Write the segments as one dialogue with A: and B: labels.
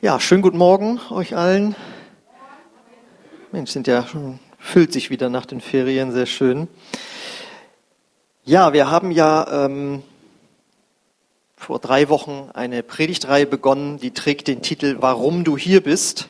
A: Ja, schönen guten Morgen euch allen. Mensch, sind ja schon, füllt sich wieder nach den Ferien, sehr schön. Ja, wir haben ja ähm, vor drei Wochen eine Predigtreihe begonnen, die trägt den Titel Warum du hier bist.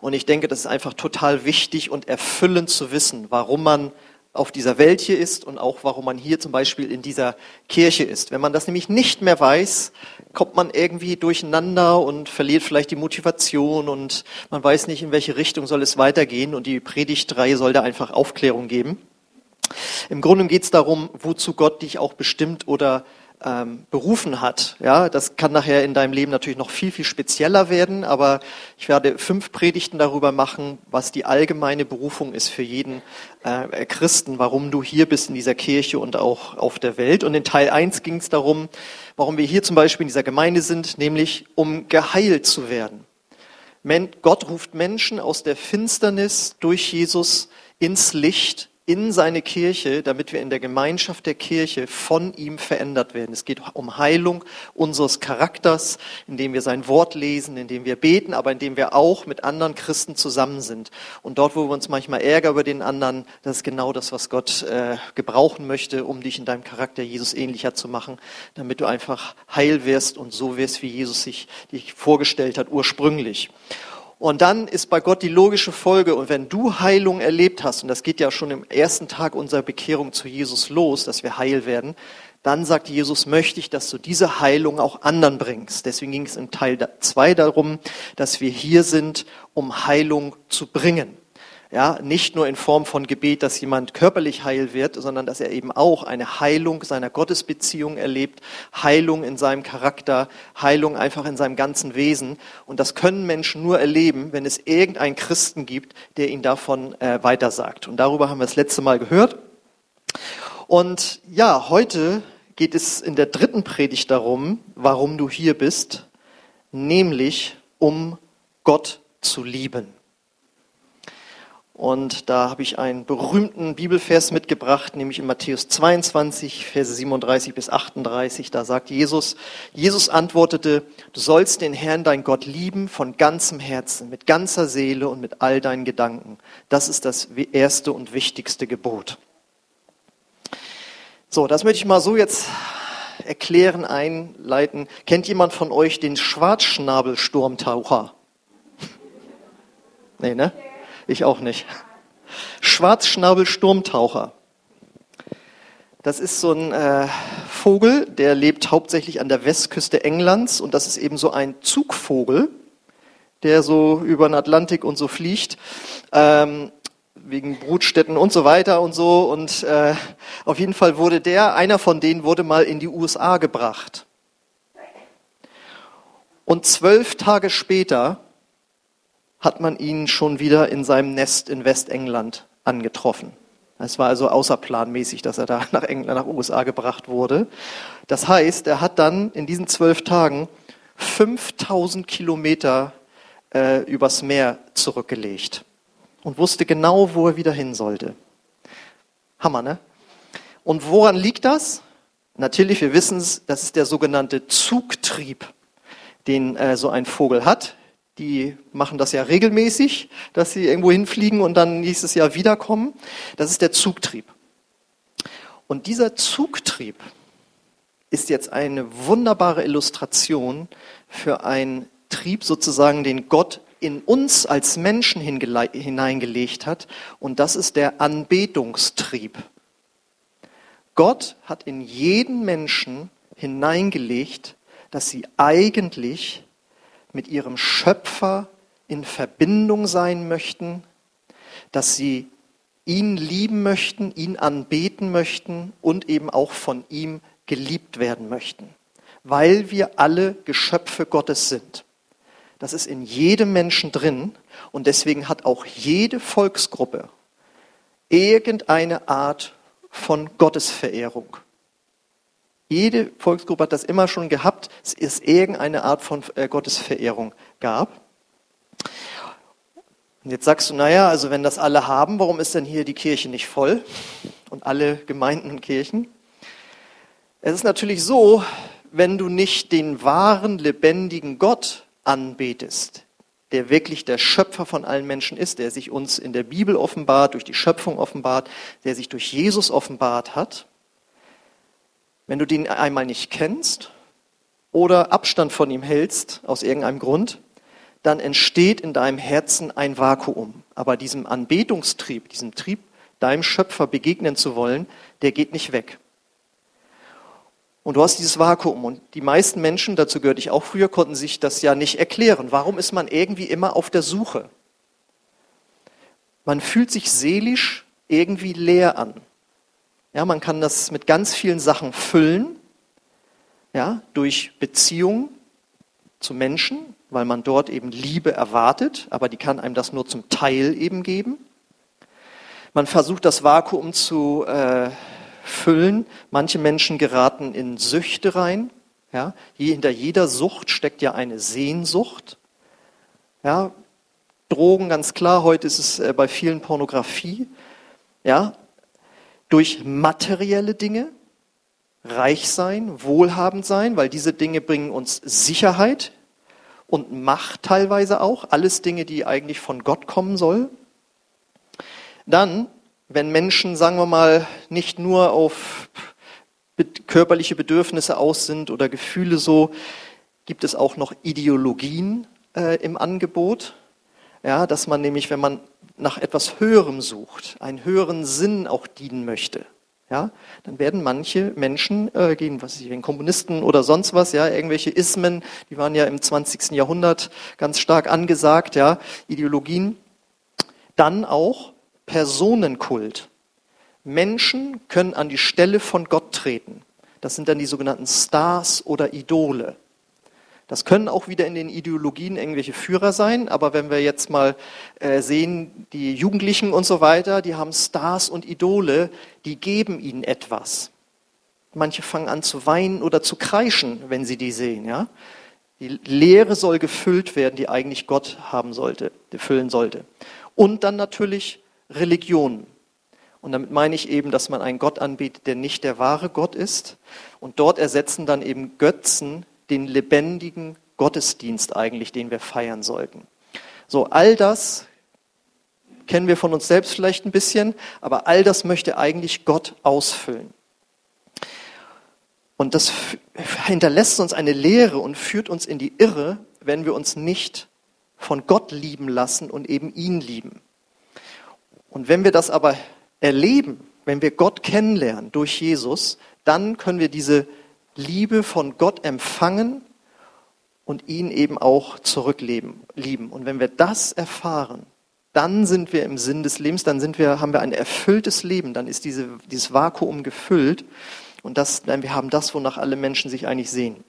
A: Und ich denke, das ist einfach total wichtig und erfüllend zu wissen, warum man auf dieser Welt hier ist und auch warum man hier zum Beispiel in dieser Kirche ist. Wenn man das nämlich nicht mehr weiß, kommt man irgendwie durcheinander und verliert vielleicht die Motivation und man weiß nicht, in welche Richtung soll es weitergehen und die Predigtreihe soll da einfach Aufklärung geben. Im Grunde geht es darum, wozu Gott dich auch bestimmt oder ähm, berufen hat. Ja, das kann nachher in deinem Leben natürlich noch viel, viel spezieller werden, aber ich werde fünf Predigten darüber machen, was die allgemeine Berufung ist für jeden äh, Christen, warum du hier bist in dieser Kirche und auch auf der Welt. Und in Teil 1 ging es darum, warum wir hier zum Beispiel in dieser Gemeinde sind, nämlich um geheilt zu werden. Gott ruft Menschen aus der Finsternis durch Jesus ins Licht in seine Kirche, damit wir in der Gemeinschaft der Kirche von ihm verändert werden. Es geht um Heilung unseres Charakters, indem wir sein Wort lesen, indem wir beten, aber indem wir auch mit anderen Christen zusammen sind. Und dort, wo wir uns manchmal ärgern über den anderen, das ist genau das, was Gott äh, gebrauchen möchte, um dich in deinem Charakter Jesus ähnlicher zu machen, damit du einfach heil wirst und so wirst, wie Jesus sich dich vorgestellt hat ursprünglich. Und dann ist bei Gott die logische Folge, und wenn du Heilung erlebt hast, und das geht ja schon im ersten Tag unserer Bekehrung zu Jesus los, dass wir heil werden, dann sagt Jesus, möchte ich, dass du diese Heilung auch anderen bringst. Deswegen ging es im Teil 2 darum, dass wir hier sind, um Heilung zu bringen. Ja, nicht nur in Form von Gebet, dass jemand körperlich heil wird, sondern dass er eben auch eine Heilung seiner Gottesbeziehung erlebt, Heilung in seinem Charakter, Heilung einfach in seinem ganzen Wesen. Und das können Menschen nur erleben, wenn es irgendeinen Christen gibt, der ihnen davon äh, weitersagt. Und darüber haben wir das letzte Mal gehört. Und ja, heute geht es in der dritten Predigt darum, warum du hier bist, nämlich um Gott zu lieben. Und da habe ich einen berühmten Bibelvers mitgebracht, nämlich in Matthäus 22, Verse 37 bis 38. Da sagt Jesus, Jesus antwortete, du sollst den Herrn, dein Gott, lieben von ganzem Herzen, mit ganzer Seele und mit all deinen Gedanken. Das ist das erste und wichtigste Gebot. So, das möchte ich mal so jetzt erklären, einleiten. Kennt jemand von euch den Schwarzschnabelsturmtaucher? Nee, ne? Ich auch nicht. Schwarzschnabel-Sturmtaucher. Das ist so ein äh, Vogel, der lebt hauptsächlich an der Westküste Englands und das ist eben so ein Zugvogel, der so über den Atlantik und so fliegt, ähm, wegen Brutstätten und so weiter und so. Und äh, auf jeden Fall wurde der, einer von denen wurde mal in die USA gebracht. Und zwölf Tage später hat man ihn schon wieder in seinem Nest in Westengland angetroffen. Es war also außerplanmäßig, dass er da nach England, nach USA gebracht wurde. Das heißt, er hat dann in diesen zwölf Tagen 5000 Kilometer äh, übers Meer zurückgelegt und wusste genau, wo er wieder hin sollte. Hammer, ne? Und woran liegt das? Natürlich, wir wissen es, das ist der sogenannte Zugtrieb, den äh, so ein Vogel hat. Die machen das ja regelmäßig, dass sie irgendwo hinfliegen und dann nächstes Jahr wiederkommen. Das ist der Zugtrieb. Und dieser Zugtrieb ist jetzt eine wunderbare Illustration für einen Trieb sozusagen, den Gott in uns als Menschen hineingelegt hat. Und das ist der Anbetungstrieb. Gott hat in jeden Menschen hineingelegt, dass sie eigentlich mit ihrem Schöpfer in Verbindung sein möchten, dass sie ihn lieben möchten, ihn anbeten möchten und eben auch von ihm geliebt werden möchten, weil wir alle Geschöpfe Gottes sind. Das ist in jedem Menschen drin und deswegen hat auch jede Volksgruppe irgendeine Art von Gottesverehrung. Jede Volksgruppe hat das immer schon gehabt, es irgendeine Art von äh, Gottesverehrung gab. Und jetzt sagst du, naja, also wenn das alle haben, warum ist denn hier die Kirche nicht voll? Und alle Gemeinden und Kirchen? Es ist natürlich so, wenn du nicht den wahren, lebendigen Gott anbetest, der wirklich der Schöpfer von allen Menschen ist, der sich uns in der Bibel offenbart, durch die Schöpfung offenbart, der sich durch Jesus offenbart hat, wenn du den einmal nicht kennst oder Abstand von ihm hältst, aus irgendeinem Grund, dann entsteht in deinem Herzen ein Vakuum. Aber diesem Anbetungstrieb, diesem Trieb, deinem Schöpfer begegnen zu wollen, der geht nicht weg. Und du hast dieses Vakuum. Und die meisten Menschen, dazu gehörte ich auch früher, konnten sich das ja nicht erklären. Warum ist man irgendwie immer auf der Suche? Man fühlt sich seelisch irgendwie leer an. Ja, man kann das mit ganz vielen Sachen füllen, ja, durch Beziehungen zu Menschen, weil man dort eben Liebe erwartet, aber die kann einem das nur zum Teil eben geben. Man versucht das Vakuum zu äh, füllen. Manche Menschen geraten in Süchte rein. Ja, hinter jeder Sucht steckt ja eine Sehnsucht. Ja, Drogen, ganz klar, heute ist es äh, bei vielen Pornografie. Ja, durch materielle Dinge, reich sein, wohlhabend sein, weil diese Dinge bringen uns Sicherheit und Macht teilweise auch, alles Dinge, die eigentlich von Gott kommen soll. Dann wenn Menschen, sagen wir mal, nicht nur auf körperliche Bedürfnisse aus sind oder Gefühle so, gibt es auch noch Ideologien äh, im Angebot. Ja, dass man nämlich, wenn man nach etwas Höherem sucht, einen höheren Sinn auch dienen möchte, ja, dann werden manche Menschen äh, gehen, was ich, Kommunisten oder sonst was, ja, irgendwelche Ismen, die waren ja im 20. Jahrhundert ganz stark angesagt, ja, Ideologien, dann auch Personenkult. Menschen können an die Stelle von Gott treten. Das sind dann die sogenannten Stars oder Idole. Das können auch wieder in den Ideologien irgendwelche Führer sein, aber wenn wir jetzt mal äh, sehen, die Jugendlichen und so weiter, die haben Stars und Idole, die geben ihnen etwas. Manche fangen an zu weinen oder zu kreischen, wenn sie die sehen. Ja? Die Lehre soll gefüllt werden, die eigentlich Gott haben sollte, füllen sollte. Und dann natürlich Religionen. Und damit meine ich eben, dass man einen Gott anbietet, der nicht der wahre Gott ist. Und dort ersetzen dann eben Götzen den lebendigen Gottesdienst eigentlich, den wir feiern sollten. So, all das kennen wir von uns selbst vielleicht ein bisschen, aber all das möchte eigentlich Gott ausfüllen. Und das hinterlässt uns eine Lehre und führt uns in die Irre, wenn wir uns nicht von Gott lieben lassen und eben ihn lieben. Und wenn wir das aber erleben, wenn wir Gott kennenlernen durch Jesus, dann können wir diese Liebe von Gott empfangen und ihn eben auch zurückleben, lieben. Und wenn wir das erfahren, dann sind wir im Sinn des Lebens, dann sind wir, haben wir ein erfülltes Leben, dann ist diese, dieses Vakuum gefüllt und das, wir haben das, wonach alle Menschen sich eigentlich sehen.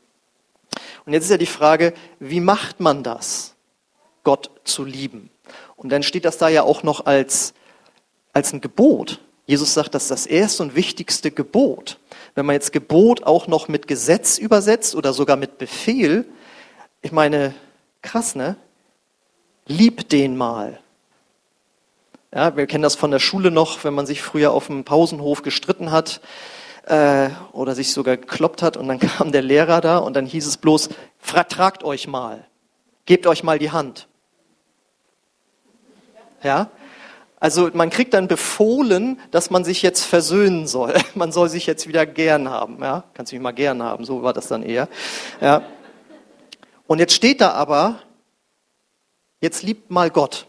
A: Und jetzt ist ja die Frage, wie macht man das, Gott zu lieben? Und dann steht das da ja auch noch als als ein Gebot. Jesus sagt, das ist das erste und wichtigste Gebot. Wenn man jetzt Gebot auch noch mit Gesetz übersetzt oder sogar mit Befehl, ich meine, krass, ne? Lieb den mal. Ja, wir kennen das von der Schule noch, wenn man sich früher auf dem Pausenhof gestritten hat äh, oder sich sogar gekloppt hat und dann kam der Lehrer da und dann hieß es bloß, vertragt euch mal, gebt euch mal die Hand. Ja, also man kriegt dann befohlen, dass man sich jetzt versöhnen soll. Man soll sich jetzt wieder gern haben. Ja? Kannst mich mal gern haben, so war das dann eher. Ja. Und jetzt steht da aber, jetzt liebt mal Gott.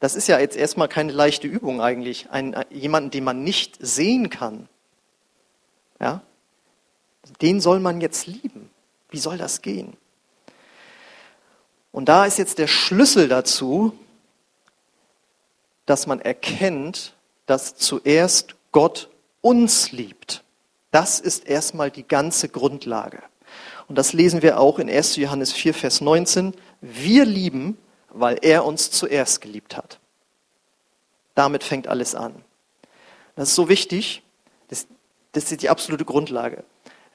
A: Das ist ja jetzt erstmal keine leichte Übung eigentlich. Ein, jemanden, den man nicht sehen kann. Ja? Den soll man jetzt lieben. Wie soll das gehen? Und da ist jetzt der Schlüssel dazu, dass man erkennt, dass zuerst Gott uns liebt. Das ist erstmal die ganze Grundlage. Und das lesen wir auch in 1. Johannes 4, Vers 19. Wir lieben, weil er uns zuerst geliebt hat. Damit fängt alles an. Das ist so wichtig. Das, das ist die absolute Grundlage.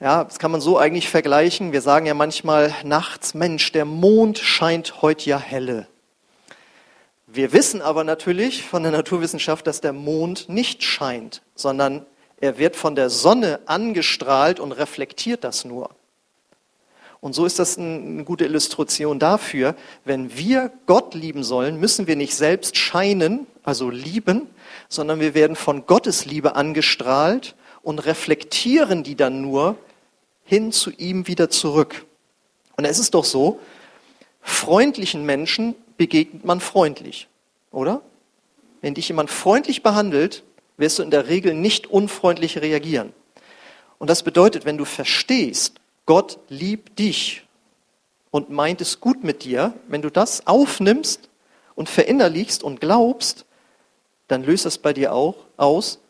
A: Ja, das kann man so eigentlich vergleichen. Wir sagen ja manchmal nachts, Mensch, der Mond scheint heute ja helle. Wir wissen aber natürlich von der Naturwissenschaft, dass der Mond nicht scheint, sondern er wird von der Sonne angestrahlt und reflektiert das nur. Und so ist das eine gute Illustration dafür, wenn wir Gott lieben sollen, müssen wir nicht selbst scheinen, also lieben, sondern wir werden von Gottes Liebe angestrahlt und reflektieren die dann nur hin zu ihm wieder zurück. Und es ist doch so, freundlichen Menschen begegnet man freundlich, oder? Wenn dich jemand freundlich behandelt, wirst du in der Regel nicht unfreundlich reagieren. Und das bedeutet, wenn du verstehst, Gott liebt dich und meint es gut mit dir, wenn du das aufnimmst und verinnerlichst und glaubst, dann löst das bei dir auch aus,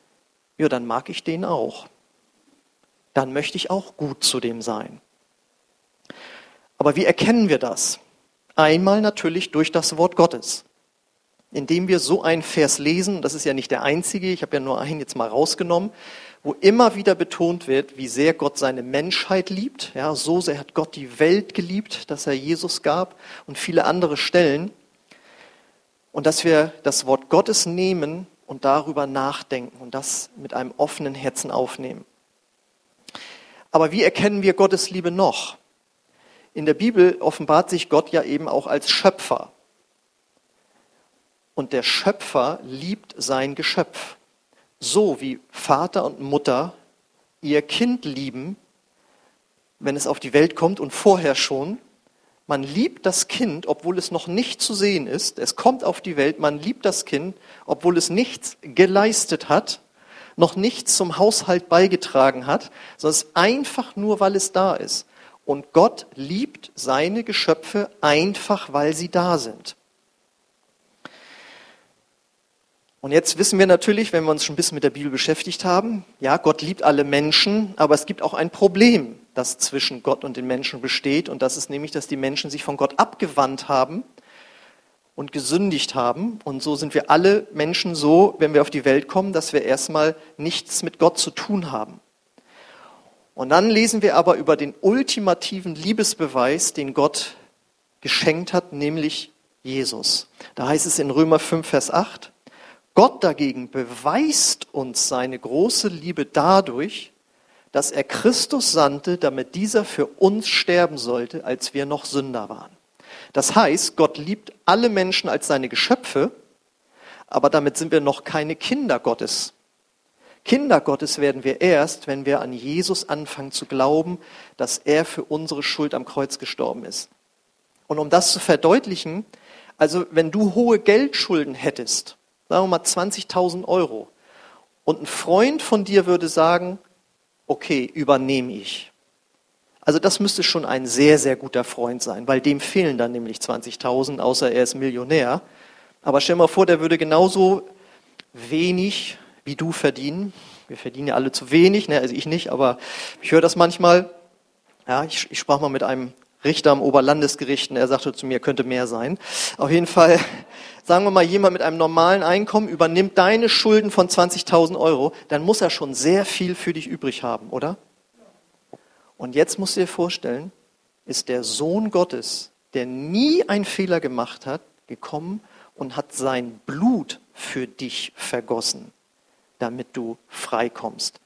A: ja, dann mag ich den auch. Dann möchte ich auch gut zu dem sein. Aber wie erkennen wir das? Einmal natürlich durch das Wort Gottes. Indem wir so einen Vers lesen, das ist ja nicht der einzige, ich habe ja nur einen jetzt mal rausgenommen, wo immer wieder betont wird, wie sehr Gott seine Menschheit liebt. Ja, so sehr hat Gott die Welt geliebt, dass er Jesus gab und viele andere Stellen. Und dass wir das Wort Gottes nehmen und darüber nachdenken und das mit einem offenen Herzen aufnehmen. Aber wie erkennen wir Gottes Liebe noch? In der Bibel offenbart sich Gott ja eben auch als Schöpfer. Und der Schöpfer liebt sein Geschöpf. So wie Vater und Mutter ihr Kind lieben, wenn es auf die Welt kommt und vorher schon. Man liebt das Kind, obwohl es noch nicht zu sehen ist. Es kommt auf die Welt, man liebt das Kind, obwohl es nichts geleistet hat, noch nichts zum Haushalt beigetragen hat, sondern es einfach nur, weil es da ist. Und Gott liebt seine Geschöpfe einfach, weil sie da sind. Und jetzt wissen wir natürlich, wenn wir uns schon ein bisschen mit der Bibel beschäftigt haben, ja, Gott liebt alle Menschen, aber es gibt auch ein Problem, das zwischen Gott und den Menschen besteht. Und das ist nämlich, dass die Menschen sich von Gott abgewandt haben und gesündigt haben. Und so sind wir alle Menschen so, wenn wir auf die Welt kommen, dass wir erstmal nichts mit Gott zu tun haben. Und dann lesen wir aber über den ultimativen Liebesbeweis, den Gott geschenkt hat, nämlich Jesus. Da heißt es in Römer 5, Vers 8, Gott dagegen beweist uns seine große Liebe dadurch, dass er Christus sandte, damit dieser für uns sterben sollte, als wir noch Sünder waren. Das heißt, Gott liebt alle Menschen als seine Geschöpfe, aber damit sind wir noch keine Kinder Gottes. Kinder Gottes werden wir erst, wenn wir an Jesus anfangen zu glauben, dass er für unsere Schuld am Kreuz gestorben ist. Und um das zu verdeutlichen, also wenn du hohe Geldschulden hättest, sagen wir mal 20.000 Euro, und ein Freund von dir würde sagen, okay, übernehme ich. Also das müsste schon ein sehr, sehr guter Freund sein, weil dem fehlen dann nämlich 20.000, außer er ist Millionär. Aber stell mal vor, der würde genauso wenig wie du verdienen. Wir verdienen ja alle zu wenig, ne? also ich nicht, aber ich höre das manchmal. Ja, ich, ich sprach mal mit einem Richter am Oberlandesgericht und er sagte zu mir, könnte mehr sein. Auf jeden Fall, sagen wir mal, jemand mit einem normalen Einkommen übernimmt deine Schulden von 20.000 Euro, dann muss er schon sehr viel für dich übrig haben, oder? Und jetzt musst du dir vorstellen, ist der Sohn Gottes, der nie einen Fehler gemacht hat, gekommen und hat sein Blut für dich vergossen damit du freikommst.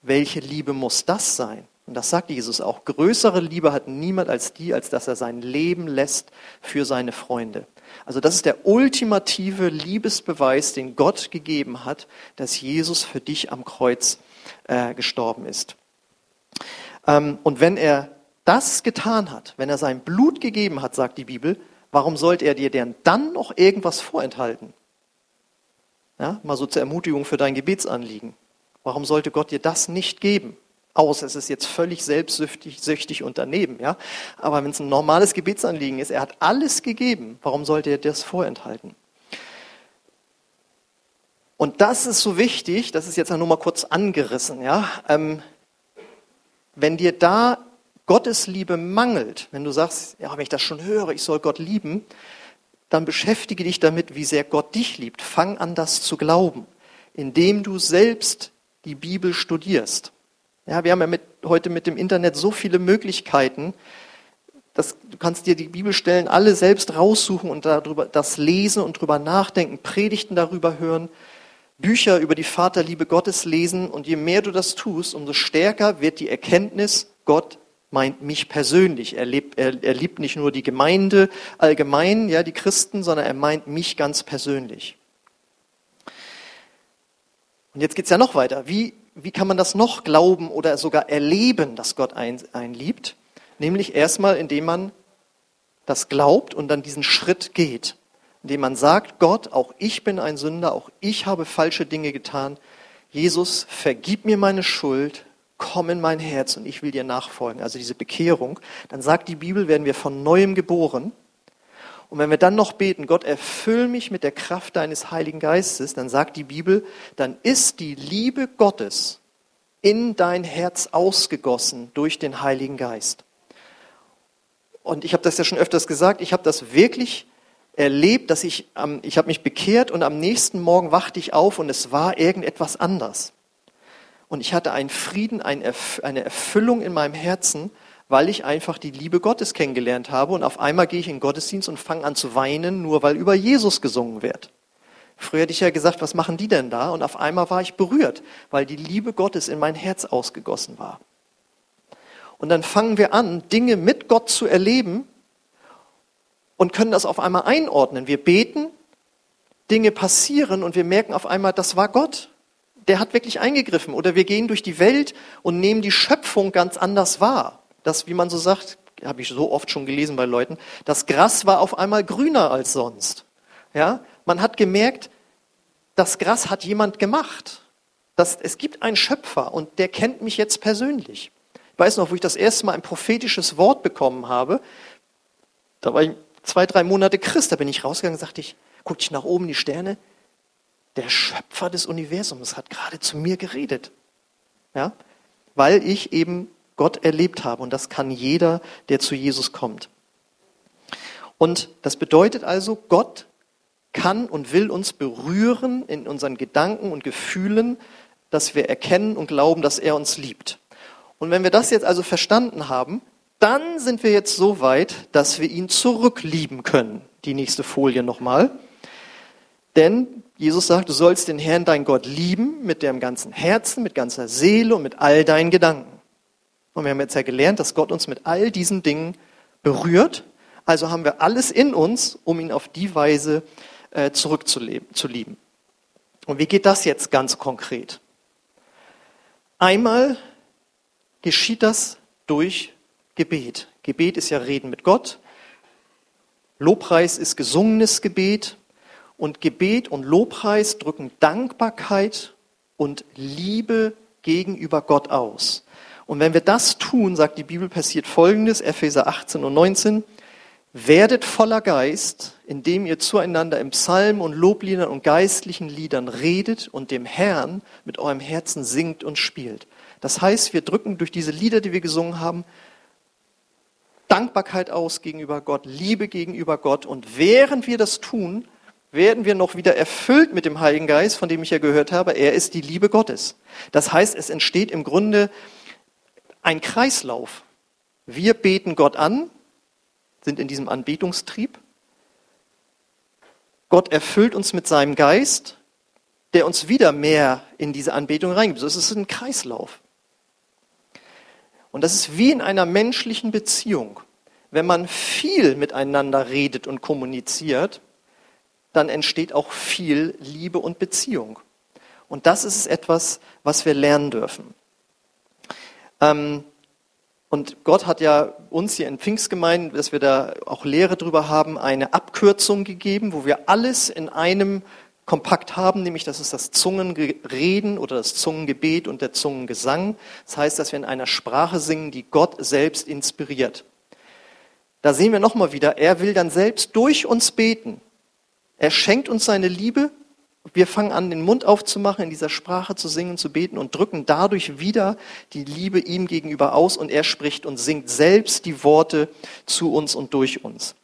A: Welche Liebe muss das sein? Und das sagt Jesus auch. Größere Liebe hat niemand als die, als dass er sein Leben lässt für seine Freunde. Also das ist der ultimative Liebesbeweis, den Gott gegeben hat, dass Jesus für dich am Kreuz äh, gestorben ist. Ähm, und wenn er das getan hat, wenn er sein Blut gegeben hat, sagt die Bibel, warum sollte er dir denn dann noch irgendwas vorenthalten? Ja, mal so zur Ermutigung für dein Gebetsanliegen. Warum sollte Gott dir das nicht geben? Außer es ist jetzt völlig selbstsüchtig süchtig und daneben. Ja? Aber wenn es ein normales Gebetsanliegen ist, er hat alles gegeben, warum sollte er das vorenthalten? Und das ist so wichtig, das ist jetzt nur mal kurz angerissen. Ja? Ähm, wenn dir da Gottes Liebe mangelt, wenn du sagst, ja, wenn ich das schon höre, ich soll Gott lieben, dann beschäftige dich damit, wie sehr Gott dich liebt. Fang an, das zu glauben, indem du selbst die Bibel studierst. Ja, wir haben ja mit, heute mit dem Internet so viele Möglichkeiten, dass du kannst dir die Bibelstellen alle selbst raussuchen und darüber das lesen und darüber nachdenken, Predigten darüber hören, Bücher über die Vaterliebe Gottes lesen und je mehr du das tust, umso stärker wird die Erkenntnis, Gott meint mich persönlich. Er, lebt, er, er liebt nicht nur die Gemeinde allgemein, ja, die Christen, sondern er meint mich ganz persönlich. Und jetzt geht's ja noch weiter. Wie, wie kann man das noch glauben oder sogar erleben, dass Gott einen liebt? Nämlich erstmal, indem man das glaubt und dann diesen Schritt geht. Indem man sagt, Gott, auch ich bin ein Sünder, auch ich habe falsche Dinge getan. Jesus, vergib mir meine Schuld, komm in mein Herz und ich will dir nachfolgen. Also diese Bekehrung. Dann sagt die Bibel, werden wir von neuem geboren. Und wenn wir dann noch beten, Gott, erfüll mich mit der Kraft deines Heiligen Geistes, dann sagt die Bibel, dann ist die Liebe Gottes in dein Herz ausgegossen durch den Heiligen Geist. Und ich habe das ja schon öfters gesagt, ich habe das wirklich erlebt, dass ich, ich habe mich bekehrt und am nächsten Morgen wachte ich auf und es war irgendetwas anders. Und ich hatte einen Frieden, eine Erfüllung in meinem Herzen, weil ich einfach die Liebe Gottes kennengelernt habe. Und auf einmal gehe ich in den Gottesdienst und fange an zu weinen, nur weil über Jesus gesungen wird. Früher hätte ich ja gesagt, was machen die denn da? Und auf einmal war ich berührt, weil die Liebe Gottes in mein Herz ausgegossen war. Und dann fangen wir an, Dinge mit Gott zu erleben und können das auf einmal einordnen. Wir beten, Dinge passieren und wir merken auf einmal, das war Gott der hat wirklich eingegriffen. Oder wir gehen durch die Welt und nehmen die Schöpfung ganz anders wahr. Das, wie man so sagt, habe ich so oft schon gelesen bei Leuten, das Gras war auf einmal grüner als sonst. Ja, man hat gemerkt, das Gras hat jemand gemacht. Das, es gibt einen Schöpfer und der kennt mich jetzt persönlich. Ich weiß noch, wo ich das erste Mal ein prophetisches Wort bekommen habe. Da war ich zwei, drei Monate Christ, da bin ich rausgegangen und sagte ich, guck ich nach oben die Sterne, der Schöpfer des Universums hat gerade zu mir geredet. Ja? Weil ich eben Gott erlebt habe. Und das kann jeder, der zu Jesus kommt. Und das bedeutet also, Gott kann und will uns berühren in unseren Gedanken und Gefühlen, dass wir erkennen und glauben, dass er uns liebt. Und wenn wir das jetzt also verstanden haben, dann sind wir jetzt so weit, dass wir ihn zurücklieben können. Die nächste Folie nochmal. Denn Jesus sagt, du sollst den Herrn, dein Gott, lieben mit deinem ganzen Herzen, mit ganzer Seele und mit all deinen Gedanken. Und wir haben jetzt ja gelernt, dass Gott uns mit all diesen Dingen berührt. Also haben wir alles in uns, um ihn auf die Weise äh, zurückzulieben. Und wie geht das jetzt ganz konkret? Einmal geschieht das durch Gebet. Gebet ist ja Reden mit Gott. Lobpreis ist gesungenes Gebet. Und Gebet und Lobpreis drücken Dankbarkeit und Liebe gegenüber Gott aus. Und wenn wir das tun, sagt die Bibel, passiert Folgendes, Epheser 18 und 19, werdet voller Geist, indem ihr zueinander im Psalm und Lobliedern und geistlichen Liedern redet und dem Herrn mit eurem Herzen singt und spielt. Das heißt, wir drücken durch diese Lieder, die wir gesungen haben, Dankbarkeit aus gegenüber Gott, Liebe gegenüber Gott. Und während wir das tun, werden wir noch wieder erfüllt mit dem Heiligen Geist, von dem ich ja gehört habe. Er ist die Liebe Gottes. Das heißt, es entsteht im Grunde ein Kreislauf. Wir beten Gott an, sind in diesem Anbetungstrieb. Gott erfüllt uns mit seinem Geist, der uns wieder mehr in diese Anbetung reingibt. Es ist ein Kreislauf. Und das ist wie in einer menschlichen Beziehung. Wenn man viel miteinander redet und kommuniziert, dann entsteht auch viel Liebe und Beziehung. Und das ist etwas, was wir lernen dürfen. Ähm, und Gott hat ja uns hier in Pfingstgemeinden, dass wir da auch Lehre drüber haben, eine Abkürzung gegeben, wo wir alles in einem kompakt haben, nämlich das ist das Zungenreden oder das Zungengebet und der Zungengesang. Das heißt, dass wir in einer Sprache singen, die Gott selbst inspiriert. Da sehen wir nochmal wieder, er will dann selbst durch uns beten. Er schenkt uns seine Liebe. Wir fangen an, den Mund aufzumachen, in dieser Sprache zu singen, zu beten und drücken dadurch wieder die Liebe ihm gegenüber aus und er spricht und singt selbst die Worte zu uns und durch uns.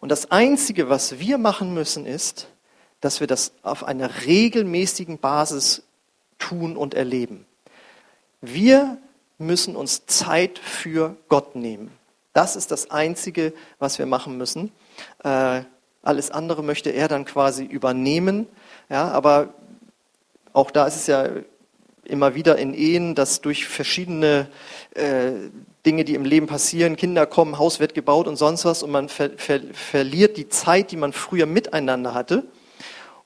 A: Und das Einzige, was wir machen müssen, ist, dass wir das auf einer regelmäßigen Basis tun und erleben. Wir müssen uns Zeit für Gott nehmen. Das ist das Einzige, was wir machen müssen. Äh, alles andere möchte er dann quasi übernehmen. Ja, aber auch da ist es ja immer wieder in Ehen, dass durch verschiedene äh, Dinge, die im Leben passieren, Kinder kommen, Haus wird gebaut und sonst was und man ver ver verliert die Zeit, die man früher miteinander hatte.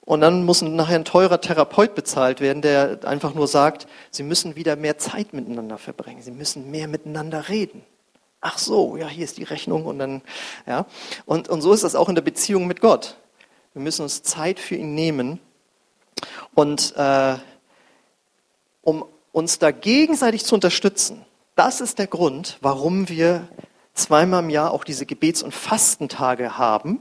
A: Und dann muss nachher ein teurer Therapeut bezahlt werden, der einfach nur sagt, sie müssen wieder mehr Zeit miteinander verbringen, sie müssen mehr miteinander reden. Ach so, ja, hier ist die Rechnung und dann, ja. Und, und so ist das auch in der Beziehung mit Gott. Wir müssen uns Zeit für ihn nehmen und äh, um uns da gegenseitig zu unterstützen. Das ist der Grund, warum wir zweimal im Jahr auch diese Gebets- und Fastentage haben,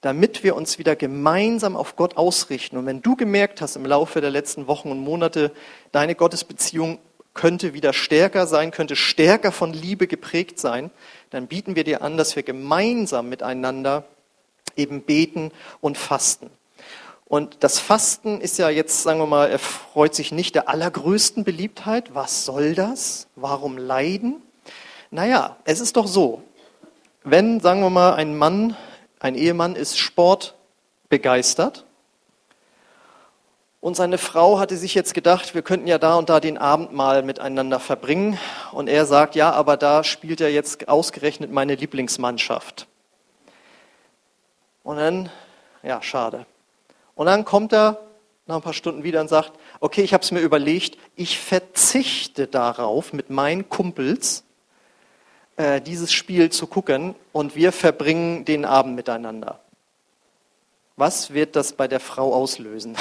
A: damit wir uns wieder gemeinsam auf Gott ausrichten. Und wenn du gemerkt hast im Laufe der letzten Wochen und Monate, deine Gottesbeziehung könnte wieder stärker sein, könnte stärker von Liebe geprägt sein, dann bieten wir dir an, dass wir gemeinsam miteinander eben beten und fasten. Und das Fasten ist ja jetzt, sagen wir mal, erfreut sich nicht der allergrößten Beliebtheit. Was soll das? Warum leiden? Naja, es ist doch so, wenn, sagen wir mal, ein Mann ein Ehemann ist sportbegeistert. Und seine Frau hatte sich jetzt gedacht, wir könnten ja da und da den Abend mal miteinander verbringen. Und er sagt, ja, aber da spielt ja jetzt ausgerechnet meine Lieblingsmannschaft. Und dann, ja, schade. Und dann kommt er nach ein paar Stunden wieder und sagt, okay, ich habe es mir überlegt, ich verzichte darauf, mit meinen Kumpels äh, dieses Spiel zu gucken und wir verbringen den Abend miteinander. Was wird das bei der Frau auslösen?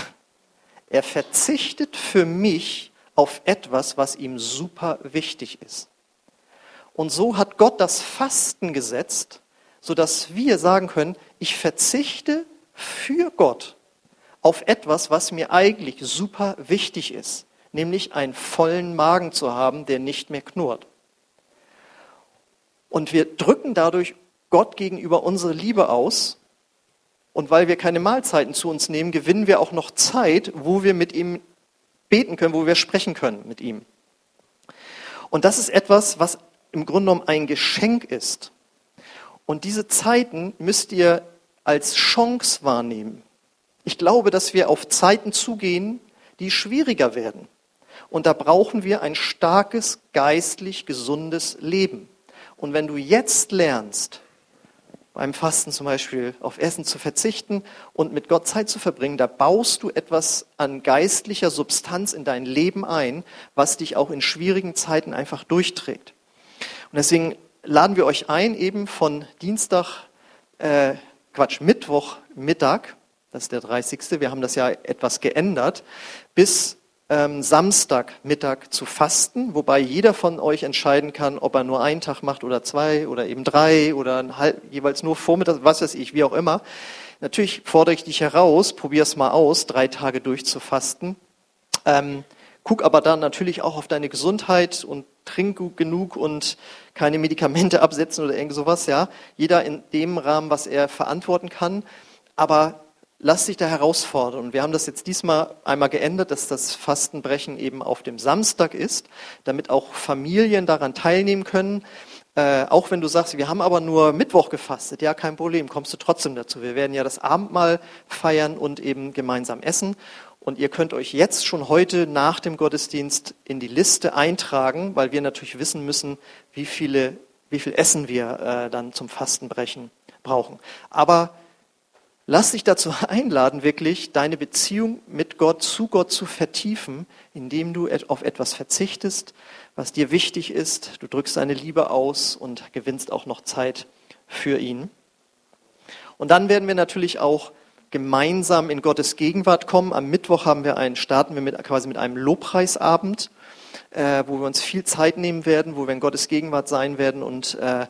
A: Er verzichtet für mich auf etwas, was ihm super wichtig ist. Und so hat Gott das Fasten gesetzt, sodass wir sagen können, ich verzichte für Gott auf etwas, was mir eigentlich super wichtig ist, nämlich einen vollen Magen zu haben, der nicht mehr knurrt. Und wir drücken dadurch Gott gegenüber unsere Liebe aus. Und weil wir keine Mahlzeiten zu uns nehmen, gewinnen wir auch noch Zeit, wo wir mit ihm beten können, wo wir sprechen können mit ihm. Und das ist etwas, was im Grunde genommen ein Geschenk ist. Und diese Zeiten müsst ihr als Chance wahrnehmen. Ich glaube, dass wir auf Zeiten zugehen, die schwieriger werden. Und da brauchen wir ein starkes, geistlich gesundes Leben. Und wenn du jetzt lernst, beim Fasten zum Beispiel auf Essen zu verzichten und mit Gott Zeit zu verbringen, da baust du etwas an geistlicher Substanz in dein Leben ein, was dich auch in schwierigen Zeiten einfach durchträgt. Und deswegen laden wir euch ein, eben von Dienstag, äh, Quatsch, Mittwoch Mittag, das ist der 30. Wir haben das ja etwas geändert, bis ähm, Samstagmittag zu fasten, wobei jeder von euch entscheiden kann, ob er nur einen Tag macht oder zwei oder eben drei oder halb, jeweils nur Vormittag, was weiß ich, wie auch immer. Natürlich fordere ich dich heraus, probier es mal aus, drei Tage durchzufasten. Ähm, guck aber dann natürlich auch auf deine Gesundheit und trink gut genug und keine Medikamente absetzen oder irgend sowas, ja. Jeder in dem Rahmen, was er verantworten kann. Aber lass dich da herausfordern. Wir haben das jetzt diesmal einmal geändert, dass das Fastenbrechen eben auf dem Samstag ist, damit auch Familien daran teilnehmen können. Äh, auch wenn du sagst, wir haben aber nur Mittwoch gefastet, ja, kein Problem, kommst du trotzdem dazu. Wir werden ja das Abendmahl feiern und eben gemeinsam essen. Und ihr könnt euch jetzt schon heute nach dem Gottesdienst in die Liste eintragen, weil wir natürlich wissen müssen, wie viele, wie viel Essen wir äh, dann zum Fastenbrechen brauchen. Aber Lass dich dazu einladen, wirklich deine Beziehung mit Gott, zu Gott zu vertiefen, indem du auf etwas verzichtest, was dir wichtig ist. Du drückst deine Liebe aus und gewinnst auch noch Zeit für ihn. Und dann werden wir natürlich auch gemeinsam in Gottes Gegenwart kommen. Am Mittwoch haben wir einen, starten wir mit, quasi mit einem Lobpreisabend, äh, wo wir uns viel Zeit nehmen werden, wo wir in Gottes Gegenwart sein werden und äh,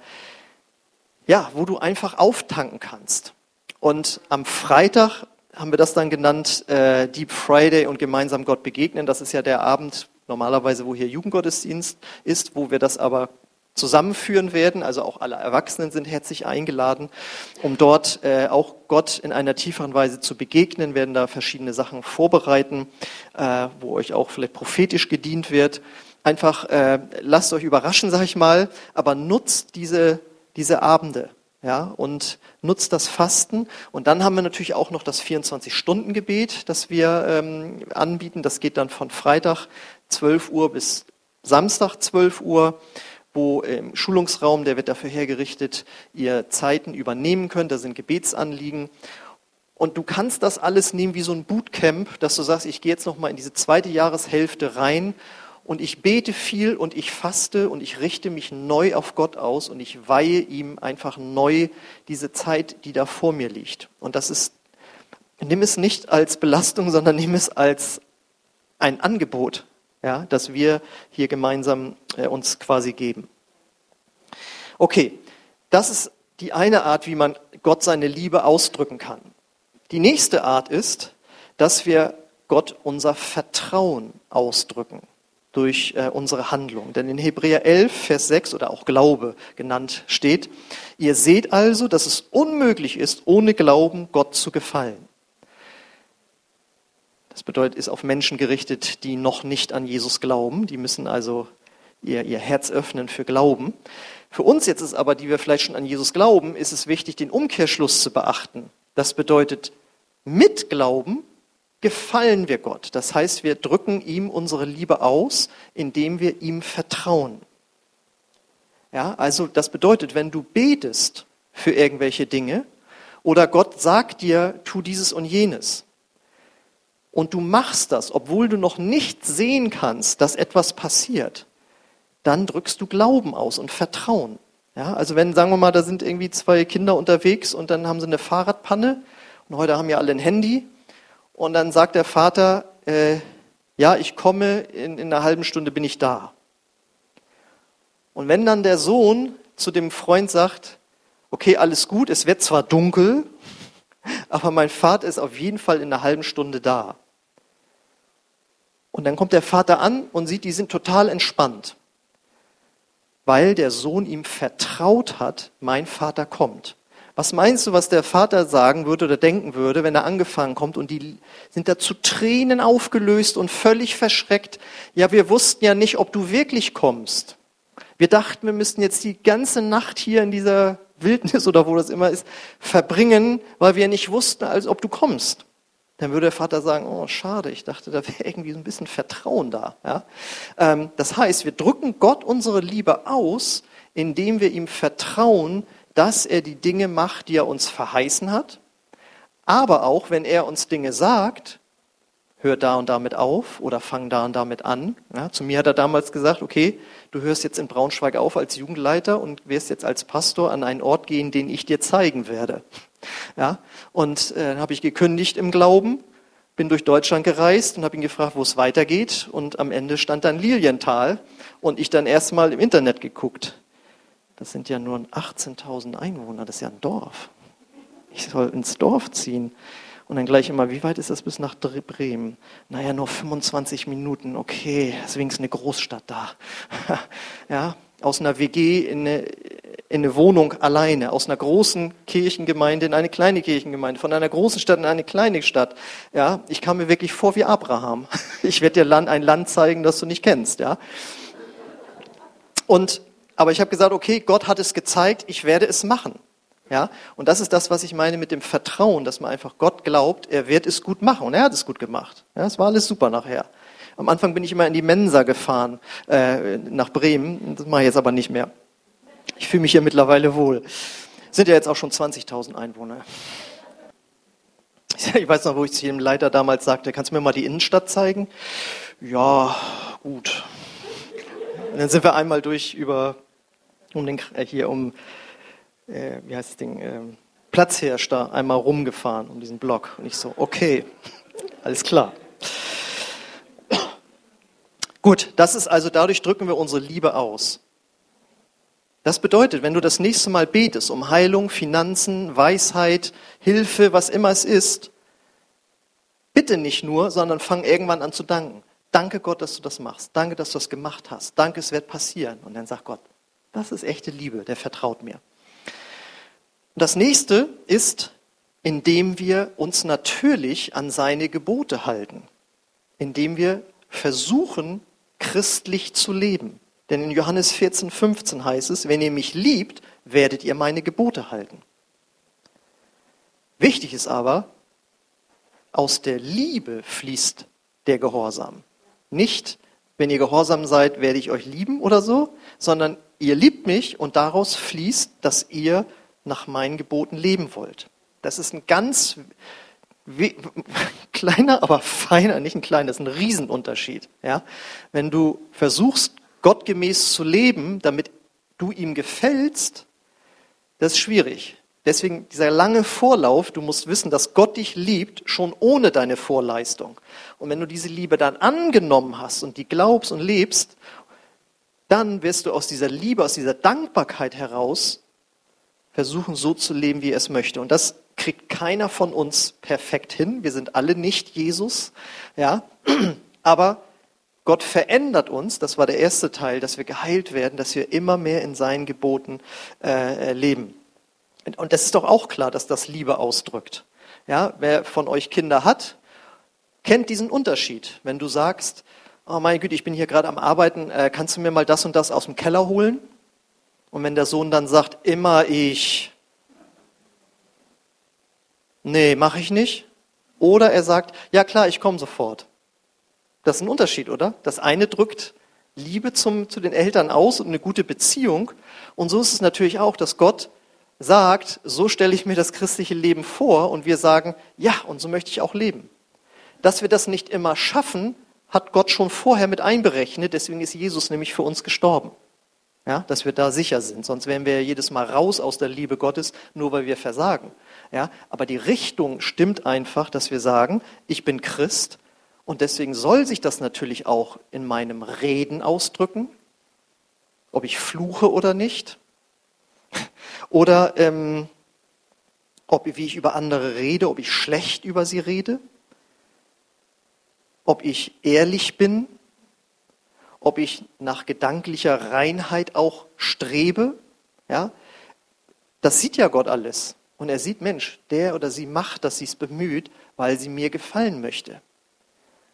A: ja, wo du einfach auftanken kannst. Und am Freitag haben wir das dann genannt, äh, Deep Friday und gemeinsam Gott begegnen. Das ist ja der Abend normalerweise, wo hier Jugendgottesdienst ist, wo wir das aber zusammenführen werden. Also auch alle Erwachsenen sind herzlich eingeladen, um dort äh, auch Gott in einer tieferen Weise zu begegnen, werden da verschiedene Sachen vorbereiten, äh, wo euch auch vielleicht prophetisch gedient wird. Einfach äh, lasst euch überraschen, sag ich mal, aber nutzt diese, diese Abende ja, und nutzt das Fasten. Und dann haben wir natürlich auch noch das 24-Stunden-Gebet, das wir ähm, anbieten. Das geht dann von Freitag 12 Uhr bis Samstag 12 Uhr, wo im Schulungsraum, der wird dafür hergerichtet, ihr Zeiten übernehmen könnt. Da sind Gebetsanliegen. Und du kannst das alles nehmen wie so ein Bootcamp, dass du sagst, ich gehe jetzt nochmal in diese zweite Jahreshälfte rein und ich bete viel und ich faste und ich richte mich neu auf Gott aus und ich weihe ihm einfach neu diese Zeit, die da vor mir liegt. Und das ist, nimm es nicht als Belastung, sondern nimm es als ein Angebot, ja, das wir hier gemeinsam äh, uns quasi geben. Okay, das ist die eine Art, wie man Gott seine Liebe ausdrücken kann. Die nächste Art ist, dass wir Gott unser Vertrauen ausdrücken durch äh, unsere Handlung. Denn in Hebräer 11, Vers 6 oder auch Glaube genannt steht, ihr seht also, dass es unmöglich ist, ohne Glauben Gott zu gefallen. Das bedeutet, ist auf Menschen gerichtet, die noch nicht an Jesus glauben. Die müssen also ihr, ihr Herz öffnen für Glauben. Für uns jetzt ist aber, die wir vielleicht schon an Jesus glauben, ist es wichtig, den Umkehrschluss zu beachten. Das bedeutet, mit Glauben gefallen wir Gott. Das heißt, wir drücken ihm unsere Liebe aus, indem wir ihm vertrauen. Ja, also das bedeutet, wenn du betest für irgendwelche Dinge oder Gott sagt dir, tu dieses und jenes und du machst das, obwohl du noch nicht sehen kannst, dass etwas passiert, dann drückst du Glauben aus und Vertrauen. Ja, also wenn, sagen wir mal, da sind irgendwie zwei Kinder unterwegs und dann haben sie eine Fahrradpanne und heute haben ja alle ein Handy. Und dann sagt der Vater, äh, ja, ich komme, in, in einer halben Stunde bin ich da. Und wenn dann der Sohn zu dem Freund sagt, okay, alles gut, es wird zwar dunkel, aber mein Vater ist auf jeden Fall in einer halben Stunde da. Und dann kommt der Vater an und sieht, die sind total entspannt, weil der Sohn ihm vertraut hat, mein Vater kommt. Was meinst du, was der Vater sagen würde oder denken würde, wenn er angefangen kommt und die sind da zu Tränen aufgelöst und völlig verschreckt? Ja, wir wussten ja nicht, ob du wirklich kommst. Wir dachten, wir müssten jetzt die ganze Nacht hier in dieser Wildnis oder wo das immer ist, verbringen, weil wir nicht wussten, als ob du kommst. Dann würde der Vater sagen, oh, schade, ich dachte, da wäre irgendwie so ein bisschen Vertrauen da. Ja? Ähm, das heißt, wir drücken Gott unsere Liebe aus, indem wir ihm vertrauen, dass er die Dinge macht, die er uns verheißen hat, aber auch, wenn er uns Dinge sagt, hör da und damit auf oder fang da und damit an. Ja, zu mir hat er damals gesagt, okay, du hörst jetzt in Braunschweig auf als Jugendleiter und wirst jetzt als Pastor an einen Ort gehen, den ich dir zeigen werde. Ja, und äh, dann habe ich gekündigt im Glauben, bin durch Deutschland gereist und habe ihn gefragt, wo es weitergeht. Und am Ende stand dann Lilienthal und ich dann erstmal im Internet geguckt. Das sind ja nur 18.000 Einwohner, das ist ja ein Dorf. Ich soll ins Dorf ziehen. Und dann gleich immer, wie weit ist das bis nach Bremen? Naja, nur 25 Minuten, okay, deswegen ist eine Großstadt da. ja, aus einer WG in eine, in eine Wohnung alleine, aus einer großen Kirchengemeinde in eine kleine Kirchengemeinde, von einer großen Stadt in eine kleine Stadt. Ja, ich kam mir wirklich vor wie Abraham. Ich werde dir ein Land zeigen, das du nicht kennst. Ja, und aber ich habe gesagt, okay, Gott hat es gezeigt, ich werde es machen. Ja, und das ist das, was ich meine mit dem Vertrauen, dass man einfach Gott glaubt, er wird es gut machen. Und er hat es gut gemacht. Ja, es war alles super nachher. Am Anfang bin ich immer in die Mensa gefahren, äh, nach Bremen. Das mache ich jetzt aber nicht mehr. Ich fühle mich hier mittlerweile wohl. Sind ja jetzt auch schon 20.000 Einwohner. Ich weiß noch, wo ich zu jedem Leiter damals sagte, kannst du mir mal die Innenstadt zeigen? Ja, gut. Und dann sind wir einmal durch über um den, äh, hier um, äh, wie heißt das Ding, äh, Platzhirsch da einmal rumgefahren, um diesen Block. Und ich so, okay, alles klar. Gut, das ist also, dadurch drücken wir unsere Liebe aus. Das bedeutet, wenn du das nächste Mal betest um Heilung, Finanzen, Weisheit, Hilfe, was immer es ist, bitte nicht nur, sondern fang irgendwann an zu danken. Danke Gott, dass du das machst. Danke, dass du das gemacht hast. Danke, es wird passieren. Und dann sagt Gott, das ist echte Liebe, der vertraut mir. Und das nächste ist, indem wir uns natürlich an seine Gebote halten, indem wir versuchen, christlich zu leben. Denn in Johannes 14, 15 heißt es, wenn ihr mich liebt, werdet ihr meine Gebote halten. Wichtig ist aber, aus der Liebe fließt der Gehorsam, nicht wenn ihr gehorsam seid, werde ich euch lieben oder so, sondern ihr liebt mich und daraus fließt, dass ihr nach meinen Geboten leben wollt. Das ist ein ganz kleiner, aber feiner, nicht ein kleiner, das ist ein Riesenunterschied. Ja? Wenn du versuchst, gottgemäß zu leben, damit du ihm gefällst, das ist schwierig. Deswegen dieser lange Vorlauf, du musst wissen, dass Gott dich liebt, schon ohne deine Vorleistung. Und wenn du diese Liebe dann angenommen hast und die glaubst und lebst, dann wirst du aus dieser Liebe, aus dieser Dankbarkeit heraus versuchen, so zu leben, wie er es möchte. Und das kriegt keiner von uns perfekt hin. Wir sind alle nicht Jesus, ja. Aber Gott verändert uns. Das war der erste Teil, dass wir geheilt werden, dass wir immer mehr in seinen Geboten äh, leben. Und das ist doch auch klar, dass das Liebe ausdrückt. Ja, wer von euch Kinder hat, kennt diesen Unterschied. Wenn du sagst, oh meine Güte, ich bin hier gerade am Arbeiten, äh, kannst du mir mal das und das aus dem Keller holen? Und wenn der Sohn dann sagt, immer ich, nee, mache ich nicht. Oder er sagt, ja klar, ich komme sofort. Das ist ein Unterschied, oder? Das eine drückt Liebe zum, zu den Eltern aus und eine gute Beziehung. Und so ist es natürlich auch, dass Gott sagt, so stelle ich mir das christliche Leben vor und wir sagen, ja, und so möchte ich auch leben. Dass wir das nicht immer schaffen, hat Gott schon vorher mit einberechnet, deswegen ist Jesus nämlich für uns gestorben. Ja, dass wir da sicher sind, sonst wären wir ja jedes Mal raus aus der Liebe Gottes, nur weil wir versagen. Ja, aber die Richtung stimmt einfach, dass wir sagen, ich bin Christ und deswegen soll sich das natürlich auch in meinem Reden ausdrücken, ob ich fluche oder nicht, oder ähm, ob, wie ich über andere rede, ob ich schlecht über sie rede, ob ich ehrlich bin, ob ich nach gedanklicher Reinheit auch strebe. Ja? Das sieht ja Gott alles. Und er sieht, Mensch, der oder sie macht, dass sie es bemüht, weil sie mir gefallen möchte.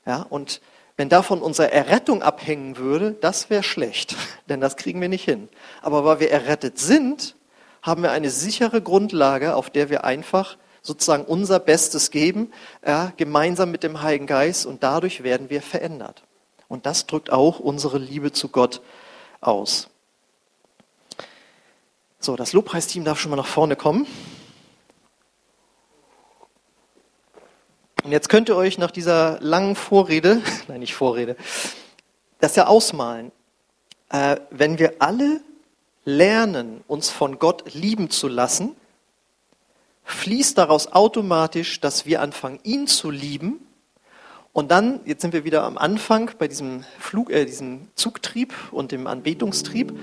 A: Ja? Und wenn davon unsere Errettung abhängen würde, das wäre schlecht, denn das kriegen wir nicht hin. Aber weil wir errettet sind, haben wir eine sichere Grundlage, auf der wir einfach sozusagen unser Bestes geben, ja, gemeinsam mit dem Heiligen Geist und dadurch werden wir verändert. Und das drückt auch unsere Liebe zu Gott aus. So, das Lobpreisteam darf schon mal nach vorne kommen. Und jetzt könnt ihr euch nach dieser langen Vorrede, nein, nicht Vorrede, das ja ausmalen. Äh, wenn wir alle lernen, uns von Gott lieben zu lassen, fließt daraus automatisch, dass wir anfangen, ihn zu lieben. Und dann, jetzt sind wir wieder am Anfang bei diesem, Flug, äh, diesem Zugtrieb und dem Anbetungstrieb,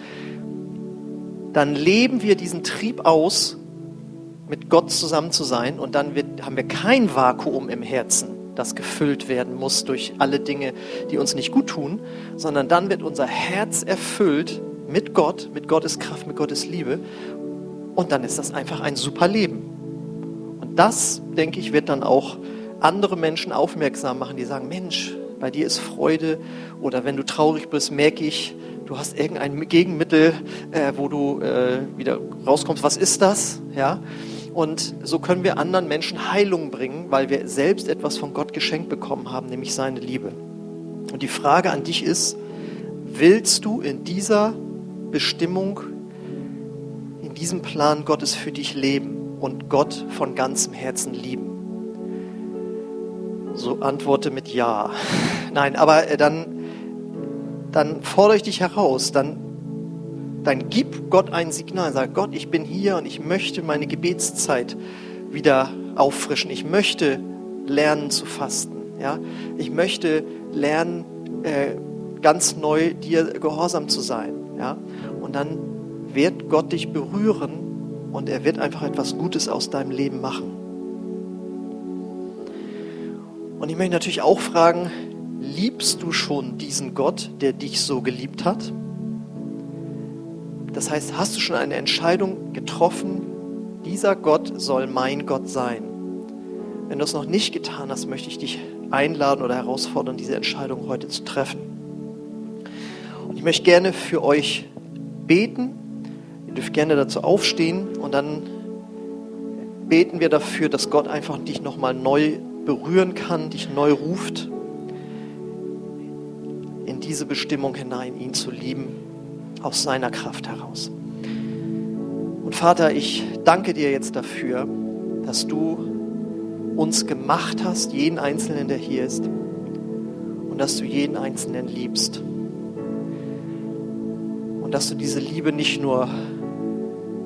A: dann leben wir diesen Trieb aus, mit Gott zusammen zu sein. Und dann wird, haben wir kein Vakuum im Herzen, das gefüllt werden muss durch alle Dinge, die uns nicht gut tun, sondern dann wird unser Herz erfüllt mit Gott, mit Gottes Kraft, mit Gottes Liebe. Und dann ist das einfach ein super Leben das, denke ich, wird dann auch andere Menschen aufmerksam machen, die sagen, Mensch, bei dir ist Freude oder wenn du traurig bist, merke ich, du hast irgendein Gegenmittel, äh, wo du äh, wieder rauskommst. Was ist das? Ja. Und so können wir anderen Menschen Heilung bringen, weil wir selbst etwas von Gott geschenkt bekommen haben, nämlich seine Liebe. Und die Frage an dich ist, willst du in dieser Bestimmung, in diesem Plan Gottes für dich leben? Und Gott von ganzem Herzen lieben? So antworte mit Ja. Nein, aber äh, dann, dann fordere ich dich heraus, dann, dann gib Gott ein Signal, sag Gott, ich bin hier und ich möchte meine Gebetszeit wieder auffrischen. Ich möchte lernen zu fasten. Ja? Ich möchte lernen, äh, ganz neu dir gehorsam zu sein. Ja? Und dann wird Gott dich berühren und er wird einfach etwas Gutes aus deinem Leben machen. Und ich möchte natürlich auch fragen, liebst du schon diesen Gott, der dich so geliebt hat? Das heißt, hast du schon eine Entscheidung getroffen, dieser Gott soll mein Gott sein? Wenn du es noch nicht getan hast, möchte ich dich einladen oder herausfordern, diese Entscheidung heute zu treffen. Und ich möchte gerne für euch beten Ihr dürft gerne dazu aufstehen und dann beten wir dafür, dass Gott einfach dich nochmal neu berühren kann, dich neu ruft. in diese Bestimmung hinein, ihn zu lieben, aus seiner Kraft heraus. Und Vater, ich danke dir jetzt dafür, dass du uns gemacht hast, jeden Einzelnen, der hier ist, und dass du jeden Einzelnen liebst. Und dass du diese Liebe nicht nur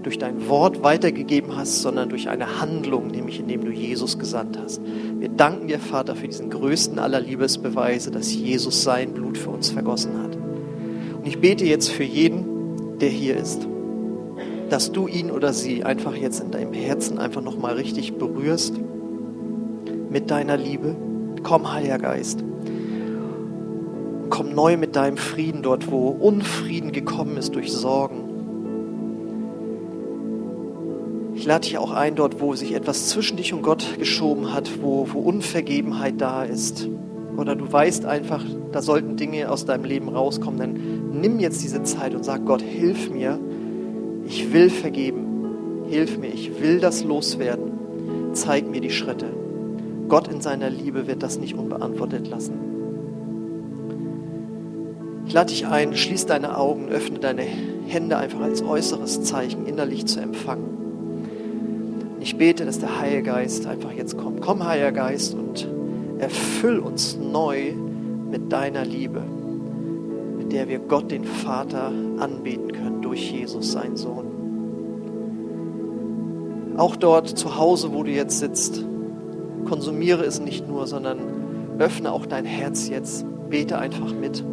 A: durch dein Wort weitergegeben hast, sondern durch eine Handlung, nämlich indem du Jesus gesandt hast. Wir danken dir, Vater, für diesen größten aller Liebesbeweise, dass Jesus sein Blut für uns vergossen hat. Und ich bete jetzt für jeden, der hier ist, dass du ihn oder sie einfach jetzt in deinem Herzen einfach nochmal richtig berührst mit deiner Liebe. Komm, Heiliger Geist. Komm neu mit deinem Frieden dort, wo Unfrieden gekommen ist durch Sorgen. Lade dich auch ein, dort, wo sich etwas zwischen dich und Gott geschoben hat, wo, wo Unvergebenheit da ist. Oder du weißt einfach, da sollten Dinge aus deinem Leben rauskommen. Dann nimm jetzt diese Zeit und sag Gott, hilf mir. Ich will vergeben. Hilf mir. Ich will das loswerden. Zeig mir die Schritte. Gott in seiner Liebe wird das nicht unbeantwortet lassen. Ich lade dich ein, schließ deine Augen, öffne deine Hände einfach als äußeres Zeichen innerlich zu empfangen. Ich bete, dass der Heilige Geist einfach jetzt kommt. Komm, Heiliger Geist, und erfüll uns neu mit deiner Liebe, mit der wir Gott, den Vater, anbeten können durch Jesus, seinen Sohn. Auch dort zu Hause, wo du jetzt sitzt, konsumiere es nicht nur, sondern öffne auch dein Herz jetzt. Bete einfach mit.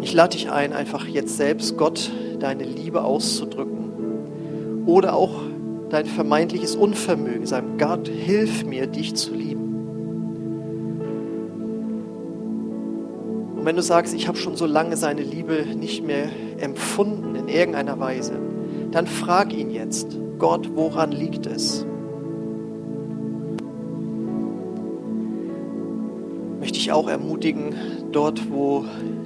A: Ich lade dich ein, einfach jetzt selbst Gott deine Liebe auszudrücken. Oder auch dein vermeintliches Unvermögen. Sagen, Gott, hilf mir, dich zu lieben. Und wenn du sagst, ich habe schon so lange seine Liebe nicht mehr empfunden in irgendeiner Weise, dann frag ihn jetzt, Gott, woran liegt es? Möchte ich auch ermutigen, dort, wo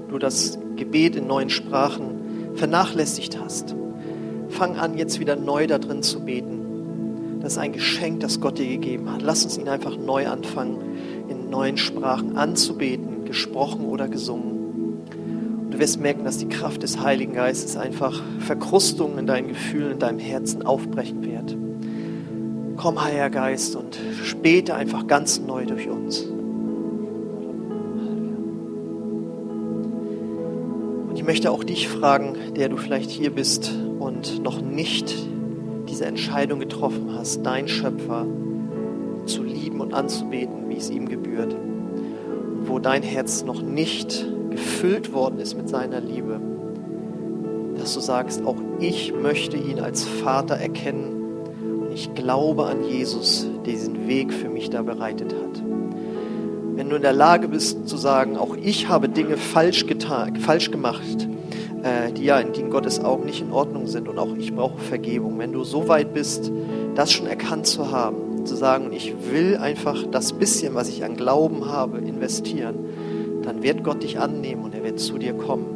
A: du das Gebet in neuen Sprachen vernachlässigt hast, fang an, jetzt wieder neu da drin zu beten. Das ist ein Geschenk, das Gott dir gegeben hat. Lass uns ihn einfach neu anfangen, in neuen Sprachen anzubeten, gesprochen oder gesungen. Und du wirst merken, dass die Kraft des Heiligen Geistes einfach Verkrustungen in deinen Gefühlen, in deinem Herzen aufbrechen wird. Komm, Heiliger Geist, und bete einfach ganz neu durch uns. Und ich möchte auch dich fragen, der du vielleicht hier bist und noch nicht diese Entscheidung getroffen hast, dein Schöpfer zu lieben und anzubeten, wie es ihm gebührt. Und wo dein Herz noch nicht gefüllt worden ist mit seiner Liebe, dass du sagst, auch ich möchte ihn als Vater erkennen und ich glaube an Jesus, der diesen Weg für mich da bereitet hat. Wenn du in der Lage bist zu sagen, auch ich habe Dinge falsch getan, falsch gemacht, äh, die ja in Gottes Augen nicht in Ordnung sind und auch ich brauche Vergebung. Wenn du so weit bist, das schon erkannt zu haben, zu sagen, ich will einfach das bisschen, was ich an Glauben habe, investieren, dann wird Gott dich annehmen und er wird zu dir kommen.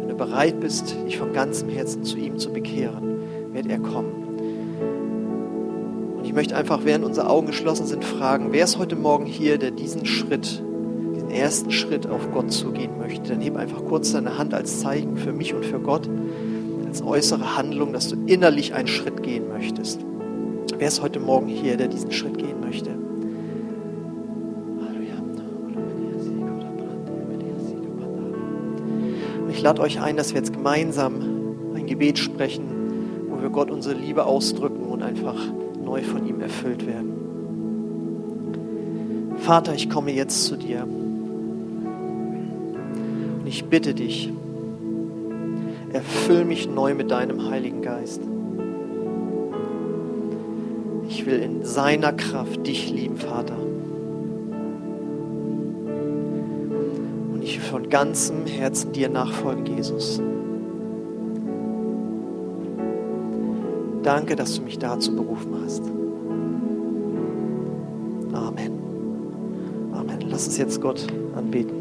A: Wenn du bereit bist, dich von ganzem Herzen zu ihm zu bekehren, wird er kommen. Und ich möchte einfach, während unsere Augen geschlossen sind, fragen, wer ist heute Morgen hier, der diesen Schritt ersten Schritt auf Gott zugehen möchte, dann heb einfach kurz deine Hand als Zeichen für mich und für Gott, als äußere Handlung, dass du innerlich einen Schritt gehen möchtest. Wer ist heute Morgen hier, der diesen Schritt gehen möchte? Ich lade euch ein, dass wir jetzt gemeinsam ein Gebet sprechen, wo wir Gott unsere Liebe ausdrücken und einfach neu von ihm erfüllt werden. Vater, ich komme jetzt zu dir. Ich bitte dich, erfüll mich neu mit deinem Heiligen Geist. Ich will in seiner Kraft dich lieben, Vater. Und ich will von ganzem Herzen dir nachfolgen, Jesus. Danke, dass du mich dazu berufen hast. Amen. Amen. Lass uns jetzt Gott anbeten.